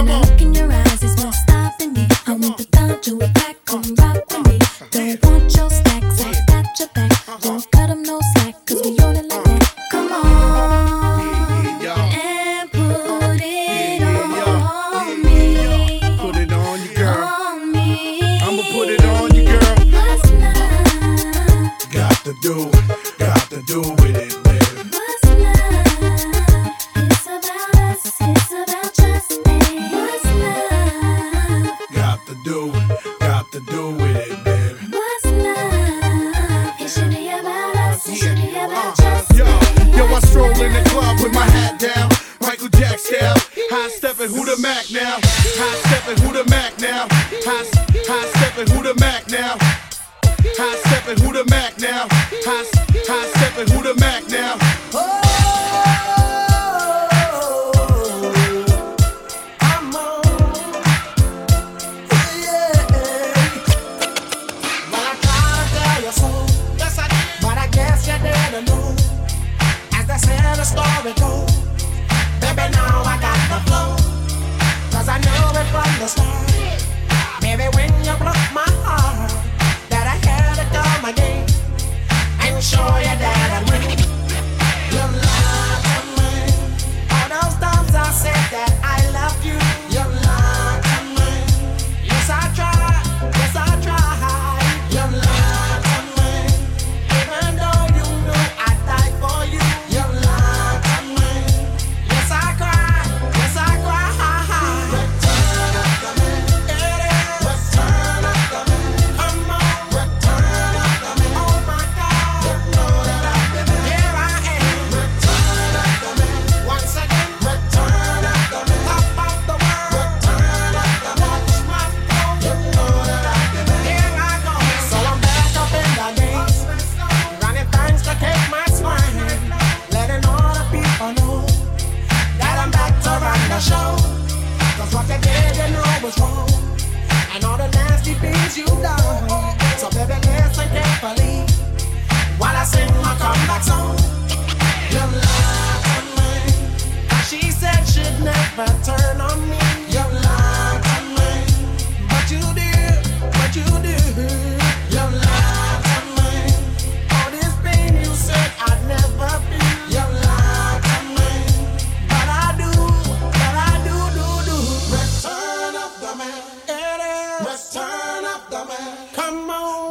Don't want your stacks. do, got to do with it, baby. What's love? You shouldn't hear about us, you shouldn't hear about uh, us. Yo, yo, I stroll in the club with my hat down. Michael Jack style, high stepping, who the Mac now? High stepping, who the Mac now? High, high stepping, who the Mac now? High stepping, who the Mac now? Baby, now I got the flow. Cause I knew it from the start. Was wrong. And all the nasty things you've done.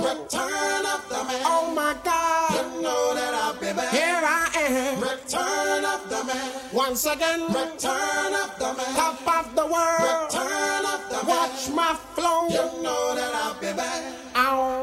Return of the man. Oh my God. You know that I'll be back. Here I am. Return of the man. Once again. Return of the man. Top of the world. Return of the man. Watch my flow. You know that I'll be back. Ow.